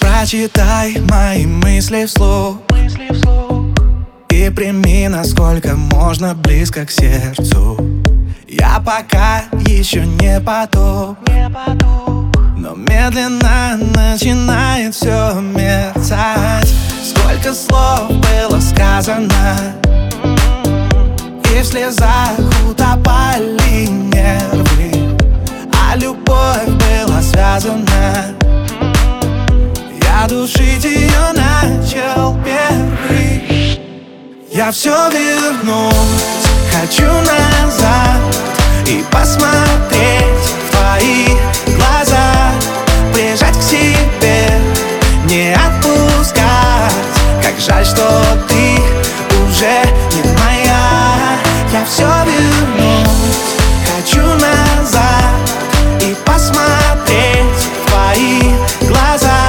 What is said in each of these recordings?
Прочитай мои мысли вслух, И прими, насколько можно близко к сердцу Я пока еще не потух, не потух. Но медленно начинает все И в слезах утопали нервы А любовь была связана. Я душить ее начал первый. Я все вернуть все вернуть хочу назад И посмотреть в твои глаза.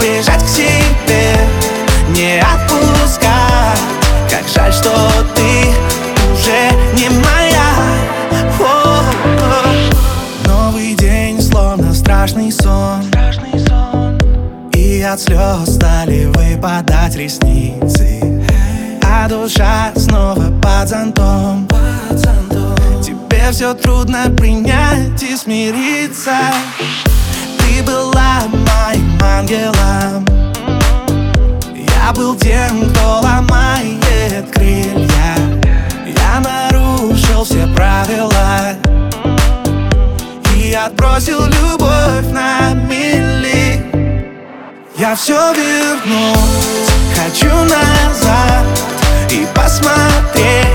Прижать к себе, не отпускать. Как жаль, что ты уже не моя. О -о -о. Новый день, словно страшный сон. И от слез стали выпадать ресницы. А душа снова под зонтом Тебе все трудно принять и смириться. Ты была моим ангелом. Я был тем, кто ломает крылья. Я нарушил все правила. И отбросил любовь на мили. Я все вернуть хочу назад И посмотреть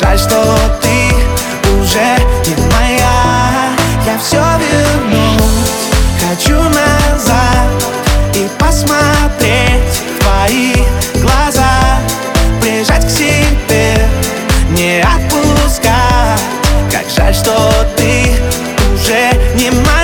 Жаль, что ты уже не моя. Я все вернуть хочу назад И посмотреть в твои глаза. Прижать к себе, не отпускать. Как жаль, что ты уже не моя.